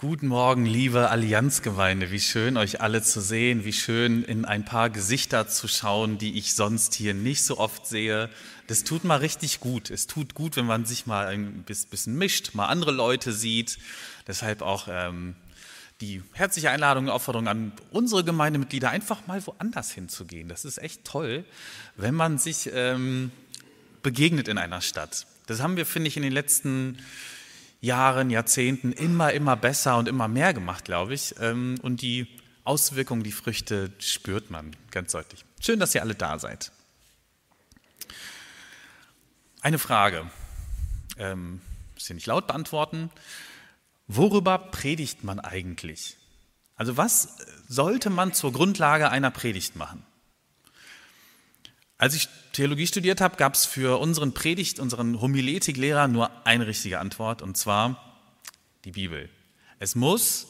Guten Morgen, liebe Allianzgemeinde. Wie schön, euch alle zu sehen. Wie schön, in ein paar Gesichter zu schauen, die ich sonst hier nicht so oft sehe. Das tut mal richtig gut. Es tut gut, wenn man sich mal ein bisschen mischt, mal andere Leute sieht. Deshalb auch ähm, die herzliche Einladung und Aufforderung an unsere Gemeindemitglieder, einfach mal woanders hinzugehen. Das ist echt toll, wenn man sich ähm, begegnet in einer Stadt. Das haben wir, finde ich, in den letzten Jahrzehnten immer, immer besser und immer mehr gemacht, glaube ich. Ähm, und die Auswirkungen, die Früchte spürt man ganz deutlich. Schön, dass ihr alle da seid. Eine Frage, ähm, müsst ihr nicht laut beantworten. Worüber predigt man eigentlich? Also was sollte man zur Grundlage einer Predigt machen? Als ich Theologie studiert habe, gab es für unseren Predigt, unseren Homiletiklehrer nur eine richtige Antwort, und zwar die Bibel. Es muss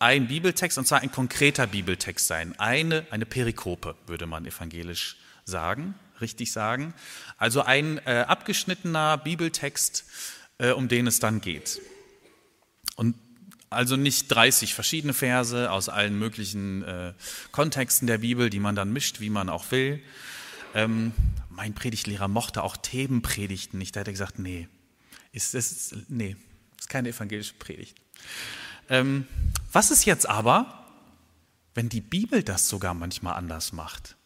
ein Bibeltext, und zwar ein konkreter Bibeltext sein. Eine, eine Perikope, würde man evangelisch sagen, richtig sagen. Also ein äh, abgeschnittener Bibeltext, äh, um den es dann geht. Und also nicht 30 verschiedene Verse aus allen möglichen äh, Kontexten der Bibel, die man dann mischt, wie man auch will, ähm, mein Predigtlehrer mochte auch Themenpredigten nicht. Da hat er gesagt, nee, ist, ist, nee, ist keine evangelische Predigt. Ähm, was ist jetzt aber, wenn die Bibel das sogar manchmal anders macht?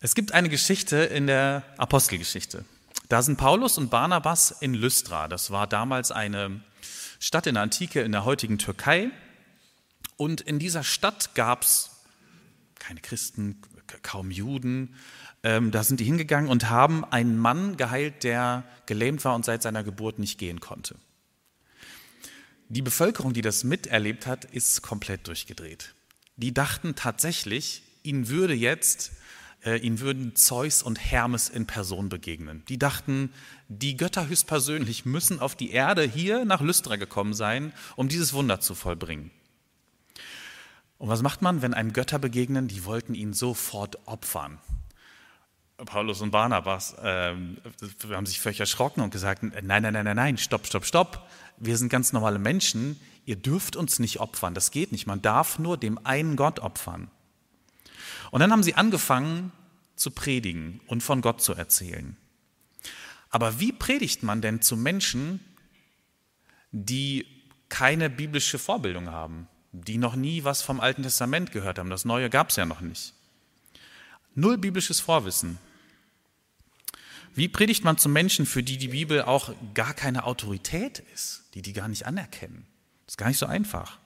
Es gibt eine Geschichte in der Apostelgeschichte. Da sind Paulus und Barnabas in Lystra. Das war damals eine Stadt in der Antike in der heutigen Türkei. Und in dieser Stadt gab es keine Christen, kaum Juden. Ähm, da sind die hingegangen und haben einen Mann geheilt, der gelähmt war und seit seiner Geburt nicht gehen konnte. Die Bevölkerung, die das miterlebt hat, ist komplett durchgedreht. Die dachten tatsächlich, ihnen würde jetzt, äh, ihnen würden Zeus und Hermes in Person begegnen. Die dachten, die Götter höchstpersönlich müssen auf die Erde hier nach Lystra gekommen sein, um dieses Wunder zu vollbringen. Und was macht man, wenn einem Götter begegnen? Die wollten ihn sofort opfern. Paulus und Barnabas äh, haben sich völlig erschrocken und gesagt, nein, nein, nein, nein, nein, stopp, stopp, stopp. Wir sind ganz normale Menschen. Ihr dürft uns nicht opfern. Das geht nicht. Man darf nur dem einen Gott opfern. Und dann haben sie angefangen zu predigen und von Gott zu erzählen. Aber wie predigt man denn zu Menschen, die keine biblische Vorbildung haben? Die noch nie was vom Alten Testament gehört haben. Das Neue gab es ja noch nicht. Null biblisches Vorwissen. Wie predigt man zu Menschen, für die die Bibel auch gar keine Autorität ist, die die gar nicht anerkennen? Das ist gar nicht so einfach.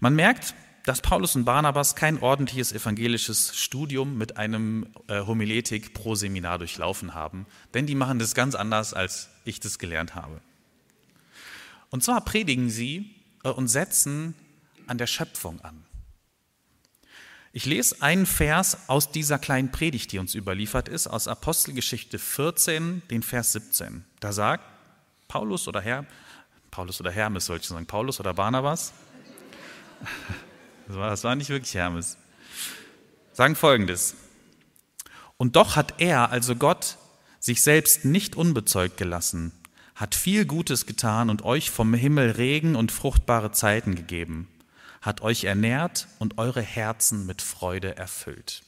Man merkt, dass Paulus und Barnabas kein ordentliches evangelisches Studium mit einem äh, Homiletik pro Seminar durchlaufen haben, denn die machen das ganz anders, als ich das gelernt habe. Und zwar predigen sie äh, und setzen an der Schöpfung an. Ich lese einen Vers aus dieser kleinen Predigt, die uns überliefert ist, aus Apostelgeschichte 14, den Vers 17. Da sagt Paulus oder Herr, Paulus oder Hermes, sollte ich sagen, Paulus oder Barnabas? Das war, das war nicht wirklich Hermes. Sagen folgendes. Und doch hat er, also Gott, sich selbst nicht unbezeugt gelassen hat viel Gutes getan und euch vom Himmel Regen und fruchtbare Zeiten gegeben, hat euch ernährt und eure Herzen mit Freude erfüllt.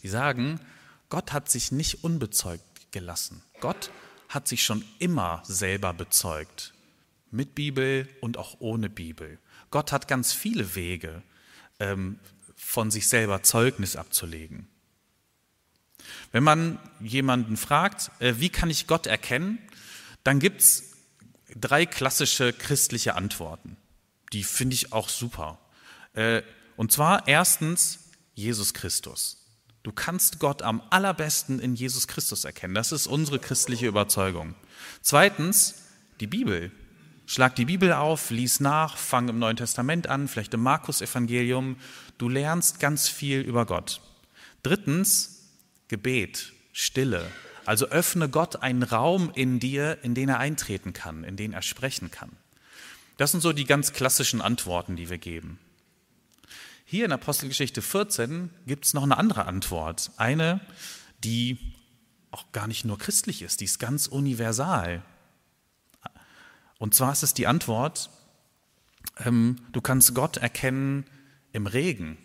Sie sagen, Gott hat sich nicht unbezeugt gelassen. Gott hat sich schon immer selber bezeugt, mit Bibel und auch ohne Bibel. Gott hat ganz viele Wege, ähm, von sich selber Zeugnis abzulegen. Wenn man jemanden fragt, äh, wie kann ich Gott erkennen, dann gibt es drei klassische christliche Antworten. Die finde ich auch super. Äh, und zwar erstens Jesus Christus. Du kannst Gott am allerbesten in Jesus Christus erkennen. Das ist unsere christliche Überzeugung. Zweitens die Bibel. Schlag die Bibel auf, lies nach, fang im Neuen Testament an, vielleicht im Markus-Evangelium. Du lernst ganz viel über Gott. Drittens Gebet, Stille. Also öffne Gott einen Raum in dir, in den er eintreten kann, in den er sprechen kann. Das sind so die ganz klassischen Antworten, die wir geben. Hier in Apostelgeschichte 14 gibt es noch eine andere Antwort. Eine, die auch gar nicht nur christlich ist, die ist ganz universal. Und zwar ist es die Antwort, ähm, du kannst Gott erkennen im Regen,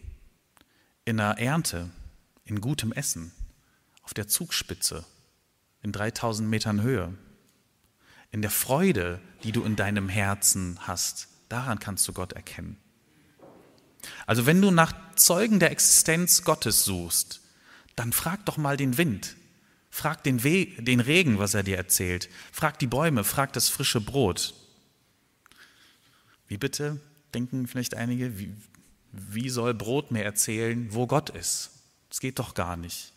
in der Ernte, in gutem Essen, auf der Zugspitze, in 3000 Metern Höhe, in der Freude, die du in deinem Herzen hast. Daran kannst du Gott erkennen. Also wenn du nach Zeugen der Existenz Gottes suchst, dann frag doch mal den Wind, frag den, We den Regen, was er dir erzählt, frag die Bäume, frag das frische Brot. Wie bitte, denken vielleicht einige, wie, wie soll Brot mir erzählen, wo Gott ist? Das geht doch gar nicht.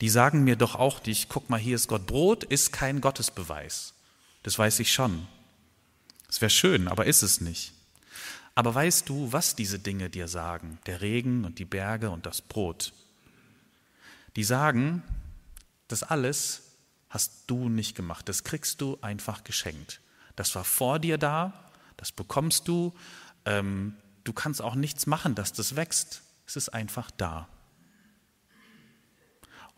Die sagen mir doch auch nicht, guck mal, hier ist Gott. Brot ist kein Gottesbeweis. Das weiß ich schon. Es wäre schön, aber ist es nicht. Aber weißt du, was diese Dinge dir sagen? Der Regen und die Berge und das Brot. Die sagen, das alles hast du nicht gemacht. Das kriegst du einfach geschenkt. Das war vor dir da, das bekommst du. Ähm, du kannst auch nichts machen, dass das wächst. Es ist einfach da.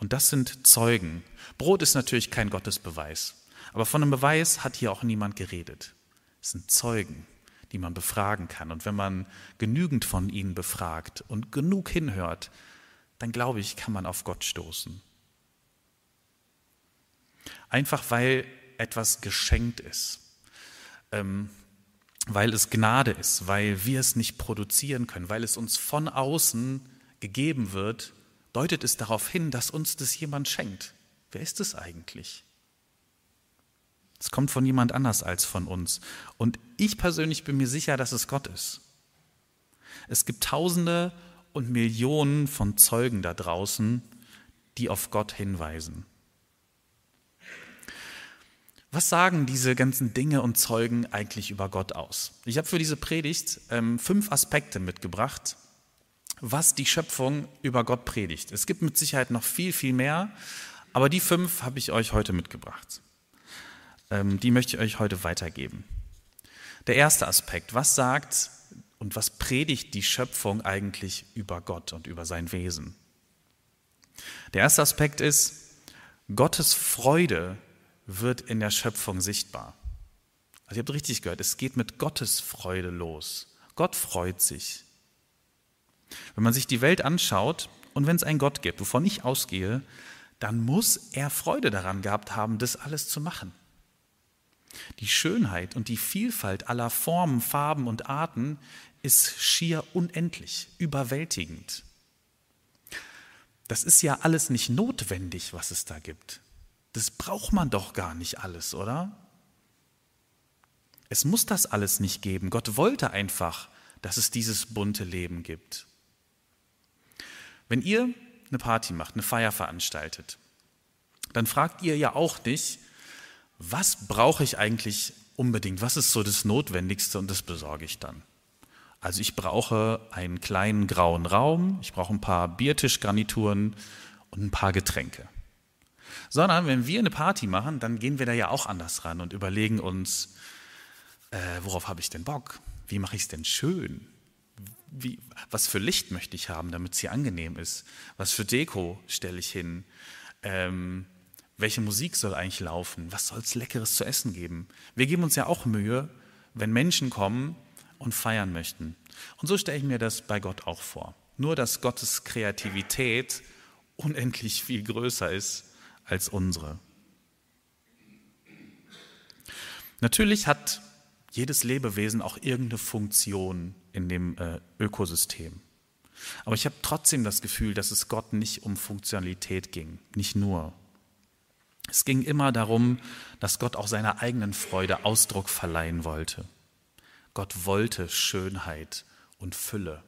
Und das sind Zeugen. Brot ist natürlich kein Gottesbeweis. Aber von einem Beweis hat hier auch niemand geredet. Es sind Zeugen die man befragen kann. Und wenn man genügend von ihnen befragt und genug hinhört, dann glaube ich, kann man auf Gott stoßen. Einfach weil etwas geschenkt ist, ähm, weil es Gnade ist, weil wir es nicht produzieren können, weil es uns von außen gegeben wird, deutet es darauf hin, dass uns das jemand schenkt. Wer ist es eigentlich? Es kommt von jemand anders als von uns. Und ich persönlich bin mir sicher, dass es Gott ist. Es gibt Tausende und Millionen von Zeugen da draußen, die auf Gott hinweisen. Was sagen diese ganzen Dinge und Zeugen eigentlich über Gott aus? Ich habe für diese Predigt ähm, fünf Aspekte mitgebracht, was die Schöpfung über Gott predigt. Es gibt mit Sicherheit noch viel, viel mehr, aber die fünf habe ich euch heute mitgebracht. Ähm, die möchte ich euch heute weitergeben. Der erste Aspekt, was sagt und was predigt die Schöpfung eigentlich über Gott und über sein Wesen? Der erste Aspekt ist, Gottes Freude wird in der Schöpfung sichtbar. Also ihr habt richtig gehört, es geht mit Gottes Freude los. Gott freut sich. Wenn man sich die Welt anschaut und wenn es einen Gott gibt, wovon ich ausgehe, dann muss er Freude daran gehabt haben, das alles zu machen. Die Schönheit und die Vielfalt aller Formen, Farben und Arten ist schier unendlich, überwältigend. Das ist ja alles nicht notwendig, was es da gibt. Das braucht man doch gar nicht alles, oder? Es muss das alles nicht geben. Gott wollte einfach, dass es dieses bunte Leben gibt. Wenn ihr eine Party macht, eine Feier veranstaltet, dann fragt ihr ja auch nicht, was brauche ich eigentlich unbedingt? Was ist so das Notwendigste und das besorge ich dann? Also ich brauche einen kleinen grauen Raum, ich brauche ein paar Biertischgarnituren und ein paar Getränke. Sondern wenn wir eine Party machen, dann gehen wir da ja auch anders ran und überlegen uns, äh, worauf habe ich denn Bock? Wie mache ich es denn schön? Wie, was für Licht möchte ich haben, damit es hier angenehm ist? Was für Deko stelle ich hin? Ähm, welche Musik soll eigentlich laufen? Was soll es Leckeres zu essen geben? Wir geben uns ja auch Mühe, wenn Menschen kommen und feiern möchten. Und so stelle ich mir das bei Gott auch vor. Nur, dass Gottes Kreativität unendlich viel größer ist als unsere. Natürlich hat jedes Lebewesen auch irgendeine Funktion in dem äh, Ökosystem. Aber ich habe trotzdem das Gefühl, dass es Gott nicht um Funktionalität ging, nicht nur. Es ging immer darum, dass Gott auch seiner eigenen Freude Ausdruck verleihen wollte. Gott wollte Schönheit und Fülle,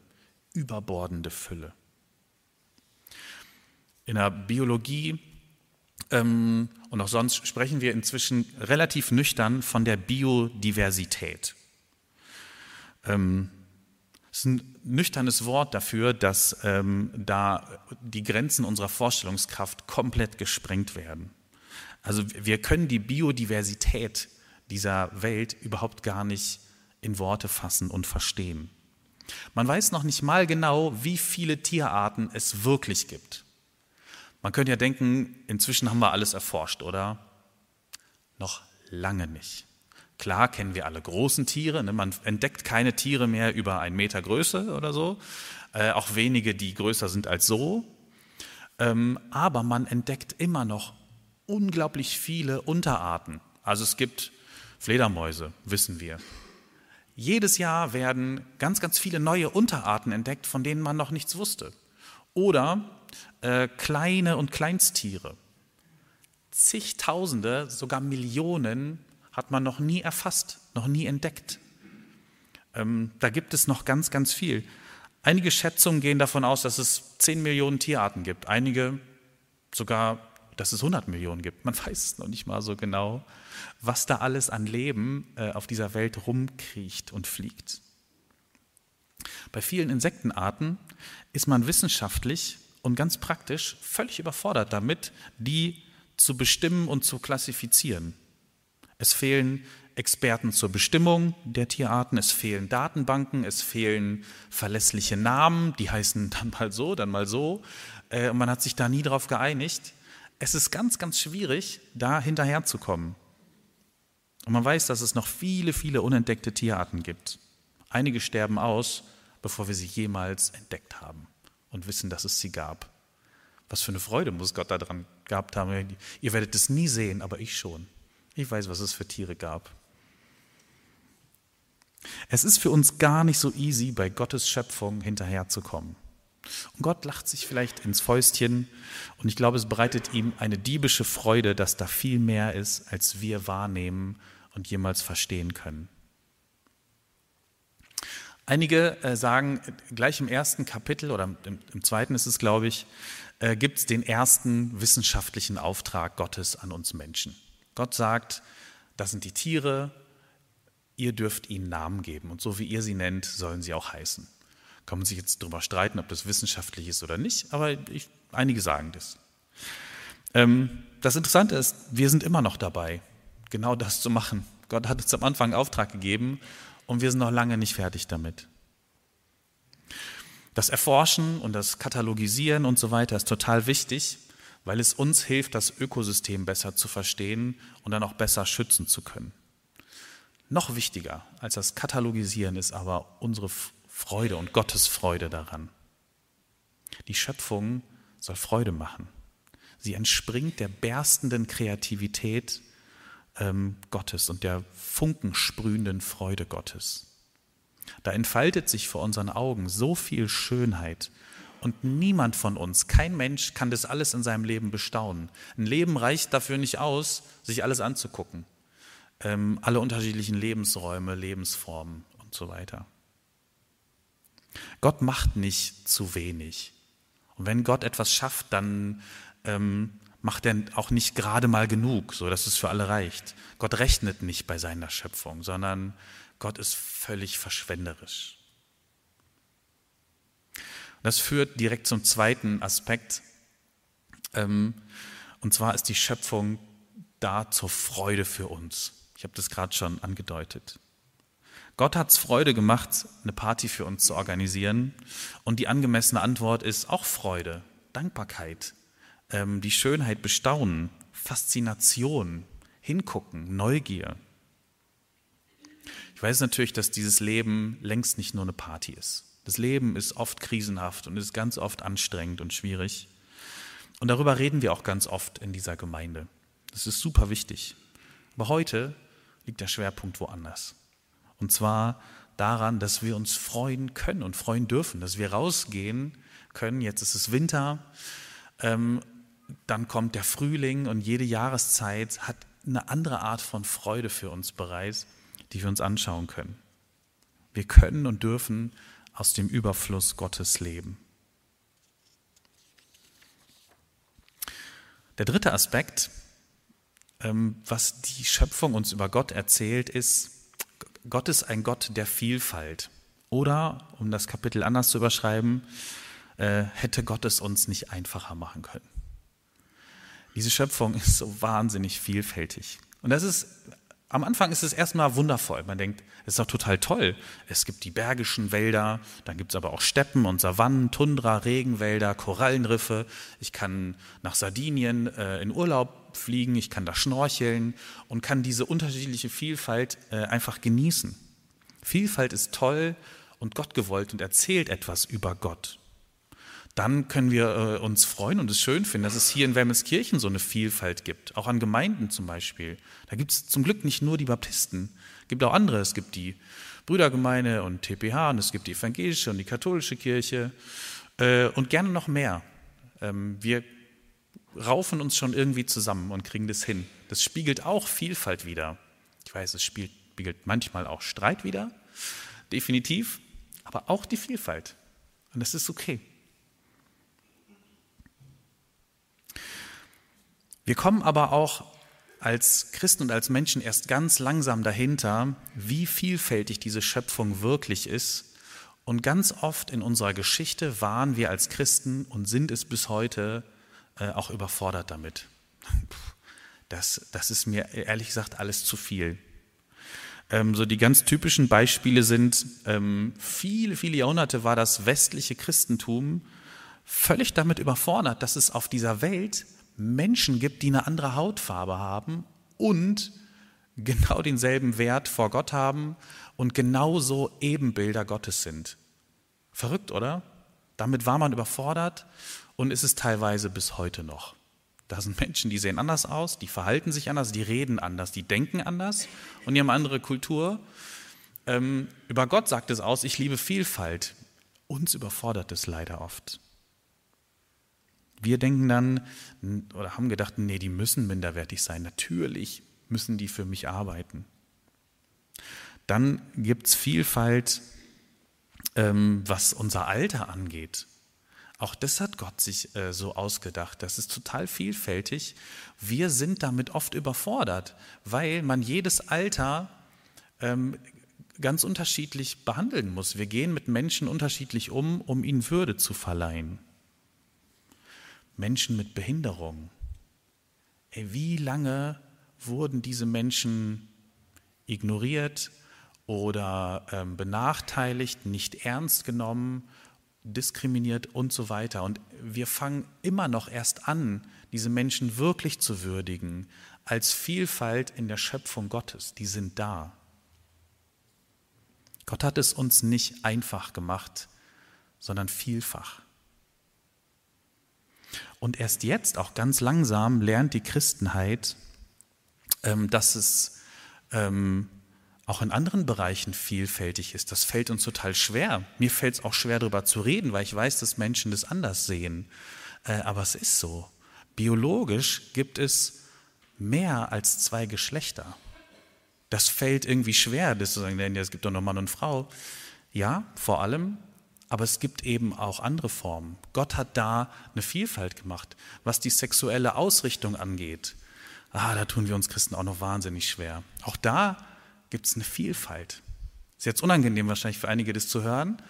überbordende Fülle. In der Biologie ähm, und auch sonst sprechen wir inzwischen relativ nüchtern von der Biodiversität. Ähm, es ist ein nüchternes Wort dafür, dass ähm, da die Grenzen unserer Vorstellungskraft komplett gesprengt werden. Also wir können die Biodiversität dieser Welt überhaupt gar nicht in Worte fassen und verstehen. Man weiß noch nicht mal genau, wie viele Tierarten es wirklich gibt. Man könnte ja denken, inzwischen haben wir alles erforscht, oder? Noch lange nicht. Klar kennen wir alle großen Tiere, ne? man entdeckt keine Tiere mehr über einen Meter Größe oder so, äh, auch wenige, die größer sind als so. Ähm, aber man entdeckt immer noch unglaublich viele Unterarten. Also es gibt Fledermäuse, wissen wir. Jedes Jahr werden ganz, ganz viele neue Unterarten entdeckt, von denen man noch nichts wusste. Oder äh, kleine und Kleinsttiere. Zigtausende, sogar Millionen hat man noch nie erfasst, noch nie entdeckt. Ähm, da gibt es noch ganz, ganz viel. Einige Schätzungen gehen davon aus, dass es 10 Millionen Tierarten gibt. Einige sogar, dass es 100 Millionen gibt. Man weiß noch nicht mal so genau, was da alles an Leben äh, auf dieser Welt rumkriecht und fliegt. Bei vielen Insektenarten ist man wissenschaftlich und ganz praktisch völlig überfordert damit, die zu bestimmen und zu klassifizieren. Es fehlen Experten zur Bestimmung der Tierarten, es fehlen Datenbanken, es fehlen verlässliche Namen, die heißen dann mal so, dann mal so. Äh, und man hat sich da nie darauf geeinigt. Es ist ganz, ganz schwierig, da hinterherzukommen. Und man weiß, dass es noch viele, viele unentdeckte Tierarten gibt. Einige sterben aus, bevor wir sie jemals entdeckt haben und wissen, dass es sie gab. Was für eine Freude muss Gott daran gehabt haben. Ihr werdet es nie sehen, aber ich schon. Ich weiß, was es für Tiere gab. Es ist für uns gar nicht so easy, bei Gottes Schöpfung hinterherzukommen. Und Gott lacht sich vielleicht ins Fäustchen und ich glaube, es bereitet ihm eine diebische Freude, dass da viel mehr ist, als wir wahrnehmen und jemals verstehen können. Einige äh, sagen, gleich im ersten Kapitel oder im, im zweiten ist es, glaube ich, äh, gibt es den ersten wissenschaftlichen Auftrag Gottes an uns Menschen. Gott sagt, das sind die Tiere, ihr dürft ihnen Namen geben und so wie ihr sie nennt, sollen sie auch heißen. Kann man sich jetzt darüber streiten, ob das wissenschaftlich ist oder nicht, aber ich, einige sagen das. Ähm, das Interessante ist, wir sind immer noch dabei, genau das zu machen. Gott hat uns am Anfang einen Auftrag gegeben und wir sind noch lange nicht fertig damit. Das Erforschen und das Katalogisieren und so weiter ist total wichtig, weil es uns hilft, das Ökosystem besser zu verstehen und dann auch besser schützen zu können. Noch wichtiger als das Katalogisieren ist aber unsere Freude und Gottes Freude daran. Die Schöpfung soll Freude machen. Sie entspringt der berstenden Kreativität ähm, Gottes und der funkensprühenden Freude Gottes. Da entfaltet sich vor unseren Augen so viel Schönheit und niemand von uns, kein Mensch kann das alles in seinem Leben bestaunen. Ein Leben reicht dafür nicht aus, sich alles anzugucken ähm, alle unterschiedlichen Lebensräume, Lebensformen und so weiter. Gott macht nicht zu wenig. Und wenn Gott etwas schafft, dann ähm, macht er auch nicht gerade mal genug, so dass es für alle reicht. Gott rechnet nicht bei seiner Schöpfung, sondern Gott ist völlig verschwenderisch. Das führt direkt zum zweiten Aspekt. Ähm, und zwar ist die Schöpfung da zur Freude für uns. Ich habe das gerade schon angedeutet. Gott hat es Freude gemacht, eine Party für uns zu organisieren. Und die angemessene Antwort ist auch Freude, Dankbarkeit, ähm, die Schönheit bestaunen, Faszination, hingucken, Neugier. Ich weiß natürlich, dass dieses Leben längst nicht nur eine Party ist. Das Leben ist oft krisenhaft und ist ganz oft anstrengend und schwierig. Und darüber reden wir auch ganz oft in dieser Gemeinde. Das ist super wichtig. Aber heute liegt der Schwerpunkt woanders. Und zwar daran, dass wir uns freuen können und freuen dürfen, dass wir rausgehen können. Jetzt ist es Winter, ähm, dann kommt der Frühling und jede Jahreszeit hat eine andere Art von Freude für uns bereit, die wir uns anschauen können. Wir können und dürfen aus dem Überfluss Gottes leben. Der dritte Aspekt ähm, was die Schöpfung uns über Gott erzählt, ist, Gott ist ein Gott der Vielfalt. Oder, um das Kapitel anders zu überschreiben, äh, hätte Gott es uns nicht einfacher machen können. Diese Schöpfung ist so wahnsinnig vielfältig. Und das ist am Anfang ist es erstmal wundervoll. Man denkt, es ist doch total toll. Es gibt die bergischen Wälder, dann gibt es aber auch Steppen und Savannen, Tundra, Regenwälder, Korallenriffe. Ich kann nach Sardinien äh, in Urlaub fliegen, ich kann da schnorcheln und kann diese unterschiedliche Vielfalt äh, einfach genießen. Vielfalt ist toll und Gott gewollt und erzählt etwas über Gott dann können wir äh, uns freuen und es schön finden, dass es hier in Wermelskirchen so eine Vielfalt gibt, auch an Gemeinden zum Beispiel. Da gibt es zum Glück nicht nur die Baptisten, es gibt auch andere. Es gibt die Brüdergemeinde und TPH und es gibt die evangelische und die katholische Kirche äh, und gerne noch mehr. Ähm, wir raufen uns schon irgendwie zusammen und kriegen das hin. Das spiegelt auch Vielfalt wider. Ich weiß, es spiegelt manchmal auch Streit wider, definitiv, aber auch die Vielfalt. Und das ist okay. Wir kommen aber auch als Christen und als Menschen erst ganz langsam dahinter, wie vielfältig diese Schöpfung wirklich ist. Und ganz oft in unserer Geschichte waren wir als Christen und sind es bis heute äh, auch überfordert damit. Das, das ist mir ehrlich gesagt alles zu viel. Ähm, so die ganz typischen Beispiele sind, ähm, viele, viele Jahrhunderte war das westliche Christentum völlig damit überfordert, dass es auf dieser Welt Menschen gibt, die eine andere Hautfarbe haben und genau denselben Wert vor Gott haben und genauso Ebenbilder Gottes sind. Verrückt, oder? Damit war man überfordert und ist es teilweise bis heute noch. Da sind Menschen, die sehen anders aus, die verhalten sich anders, die reden anders, die denken anders und die haben andere Kultur. Ähm, über Gott sagt es aus, ich liebe Vielfalt. Uns überfordert es leider oft. Wir denken dann oder haben gedacht, nee, die müssen minderwertig sein. Natürlich müssen die für mich arbeiten. Dann gibt es Vielfalt, ähm, was unser Alter angeht. Auch das hat Gott sich äh, so ausgedacht. Das ist total vielfältig. Wir sind damit oft überfordert, weil man jedes Alter ähm, ganz unterschiedlich behandeln muss. Wir gehen mit Menschen unterschiedlich um, um ihnen Würde zu verleihen. Menschen mit Behinderung. Ey, wie lange wurden diese Menschen ignoriert oder ähm, benachteiligt, nicht ernst genommen, diskriminiert und so weiter. Und wir fangen immer noch erst an, diese Menschen wirklich zu würdigen als Vielfalt in der Schöpfung Gottes. Die sind da. Gott hat es uns nicht einfach gemacht, sondern vielfach. Und erst jetzt, auch ganz langsam, lernt die Christenheit, ähm, dass es ähm, auch in anderen Bereichen vielfältig ist. Das fällt uns total schwer. Mir fällt es auch schwer, darüber zu reden, weil ich weiß, dass Menschen das anders sehen. Äh, aber es ist so. Biologisch gibt es mehr als zwei Geschlechter. Das fällt irgendwie schwer, das zu sagen, es gibt doch noch Mann und Frau. Ja, vor allem aber es gibt eben auch andere Formen. Gott hat da eine Vielfalt gemacht, was die sexuelle Ausrichtung angeht. Ah, da tun wir uns Christen auch noch wahnsinnig schwer. Auch da gibt es eine Vielfalt. Ist jetzt unangenehm wahrscheinlich für einige das zu hören,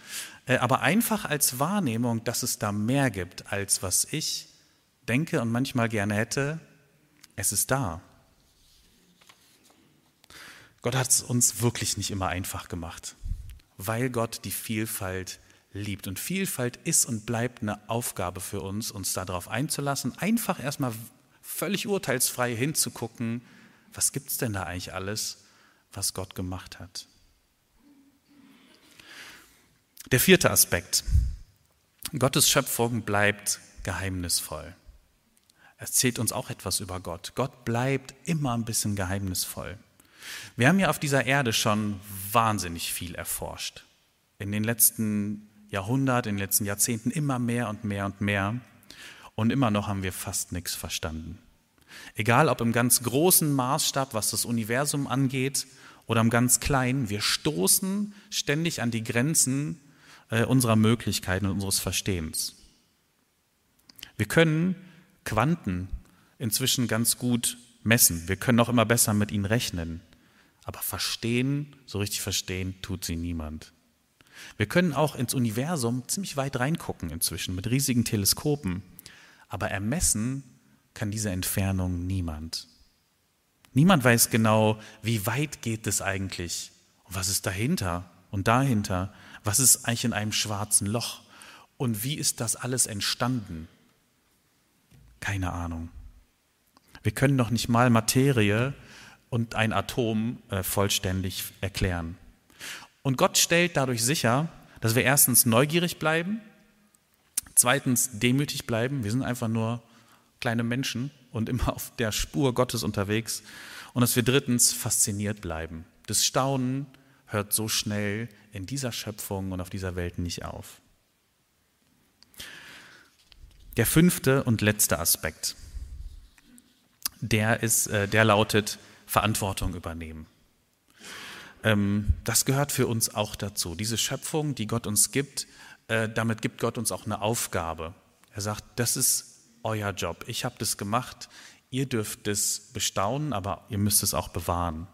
äh, aber einfach als Wahrnehmung, dass es da mehr gibt, als was ich denke und manchmal gerne hätte, es ist da. Gott hat es uns wirklich nicht immer einfach gemacht, weil Gott die Vielfalt liebt. Und Vielfalt ist und bleibt eine Aufgabe für uns, uns darauf einzulassen, einfach erstmal völlig urteilsfrei hinzugucken, was gibt es denn da eigentlich alles, was Gott gemacht hat. Der vierte Aspekt. Gottes Schöpfung bleibt geheimnisvoll. Erzählt uns auch etwas über Gott. Gott bleibt immer ein bisschen geheimnisvoll. Wir haben ja auf dieser Erde schon wahnsinnig viel erforscht. In den letzten Jahrhundert, in den letzten Jahrzehnten immer mehr und mehr und mehr. Und immer noch haben wir fast nichts verstanden. Egal ob im ganz großen Maßstab, was das Universum angeht, oder im ganz kleinen, wir stoßen ständig an die Grenzen äh, unserer Möglichkeiten und unseres Verstehens. Wir können Quanten inzwischen ganz gut messen. Wir können auch immer besser mit ihnen rechnen. Aber verstehen, so richtig verstehen, tut sie niemand. Wir können auch ins Universum ziemlich weit reingucken inzwischen mit riesigen Teleskopen, aber ermessen kann diese Entfernung niemand. Niemand weiß genau, wie weit geht es eigentlich und was ist dahinter und dahinter, was ist eigentlich in einem schwarzen Loch und wie ist das alles entstanden. Keine Ahnung. Wir können noch nicht mal Materie und ein Atom äh, vollständig erklären. Und Gott stellt dadurch sicher, dass wir erstens neugierig bleiben, zweitens demütig bleiben. Wir sind einfach nur kleine Menschen und immer auf der Spur Gottes unterwegs. Und dass wir drittens fasziniert bleiben. Das Staunen hört so schnell in dieser Schöpfung und auf dieser Welt nicht auf. Der fünfte und letzte Aspekt, der, ist, äh, der lautet Verantwortung übernehmen. Ähm, das gehört für uns auch dazu. Diese Schöpfung, die Gott uns gibt, äh, damit gibt Gott uns auch eine Aufgabe. Er sagt, das ist euer Job. Ich habe das gemacht. Ihr dürft es bestaunen, aber ihr müsst es auch bewahren.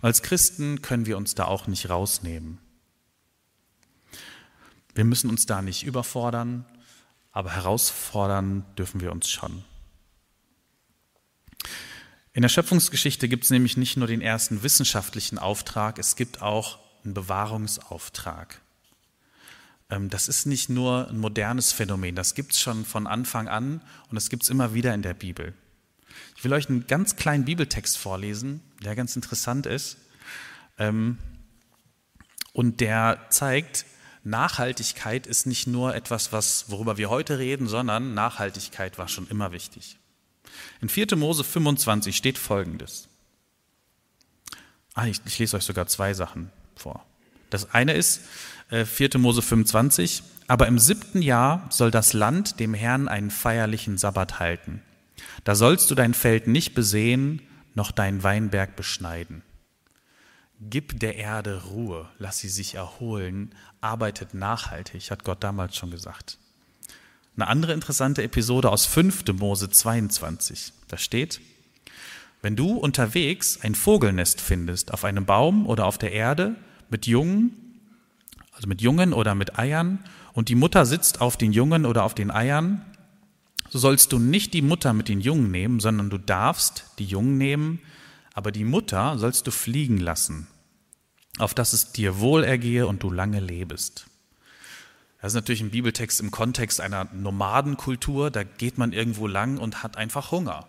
Und als Christen können wir uns da auch nicht rausnehmen. Wir müssen uns da nicht überfordern, aber herausfordern dürfen wir uns schon. In der Schöpfungsgeschichte gibt es nämlich nicht nur den ersten wissenschaftlichen Auftrag, es gibt auch einen Bewahrungsauftrag. Ähm, das ist nicht nur ein modernes Phänomen, das gibt es schon von Anfang an und das gibt es immer wieder in der Bibel. Ich will euch einen ganz kleinen Bibeltext vorlesen, der ganz interessant ist ähm, und der zeigt, Nachhaltigkeit ist nicht nur etwas, was, worüber wir heute reden, sondern Nachhaltigkeit war schon immer wichtig. In 4. Mose 25 steht folgendes. Ah, ich, ich lese euch sogar zwei Sachen vor. Das eine ist äh, 4. Mose 25, aber im siebten Jahr soll das Land dem Herrn einen feierlichen Sabbat halten. Da sollst du dein Feld nicht besehen, noch deinen Weinberg beschneiden. Gib der Erde Ruhe, lass sie sich erholen, arbeitet nachhaltig, hat Gott damals schon gesagt. Eine andere interessante Episode aus 5. Mose 22. Da steht, wenn du unterwegs ein Vogelnest findest, auf einem Baum oder auf der Erde, mit Jungen, also mit Jungen oder mit Eiern, und die Mutter sitzt auf den Jungen oder auf den Eiern, so sollst du nicht die Mutter mit den Jungen nehmen, sondern du darfst die Jungen nehmen, aber die Mutter sollst du fliegen lassen, auf dass es dir wohl ergehe und du lange lebest. Das ist natürlich ein Bibeltext im Kontext einer Nomadenkultur, da geht man irgendwo lang und hat einfach Hunger.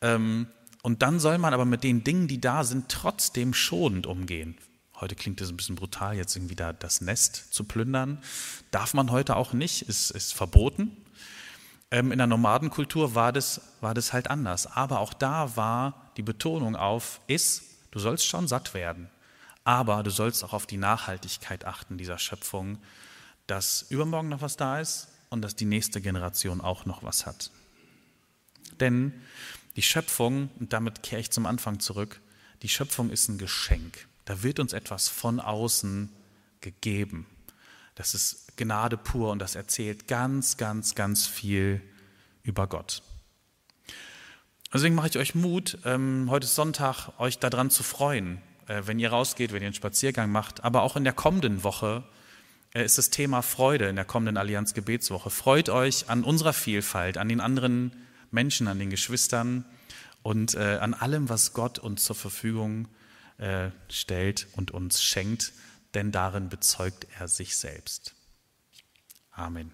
Ähm, und dann soll man aber mit den Dingen, die da sind, trotzdem schonend umgehen. Heute klingt das ein bisschen brutal, jetzt irgendwie da das Nest zu plündern. Darf man heute auch nicht, ist, ist verboten. Ähm, in der Nomadenkultur war das, war das halt anders. Aber auch da war die Betonung auf, ist, du sollst schon satt werden, aber du sollst auch auf die Nachhaltigkeit achten dieser Schöpfung, dass übermorgen noch was da ist und dass die nächste Generation auch noch was hat. Denn die Schöpfung, und damit kehre ich zum Anfang zurück, die Schöpfung ist ein Geschenk. Da wird uns etwas von außen gegeben. Das ist Gnade pur und das erzählt ganz, ganz, ganz viel über Gott. Deswegen mache ich euch Mut, ähm, heute ist Sonntag, euch daran zu freuen, äh, wenn ihr rausgeht, wenn ihr einen Spaziergang macht, aber auch in der kommenden Woche ist das Thema Freude in der kommenden Allianz Gebetswoche. Freut euch an unserer Vielfalt, an den anderen Menschen, an den Geschwistern und äh, an allem, was Gott uns zur Verfügung äh, stellt und uns schenkt denn darin bezeugt er sich selbst. Amen.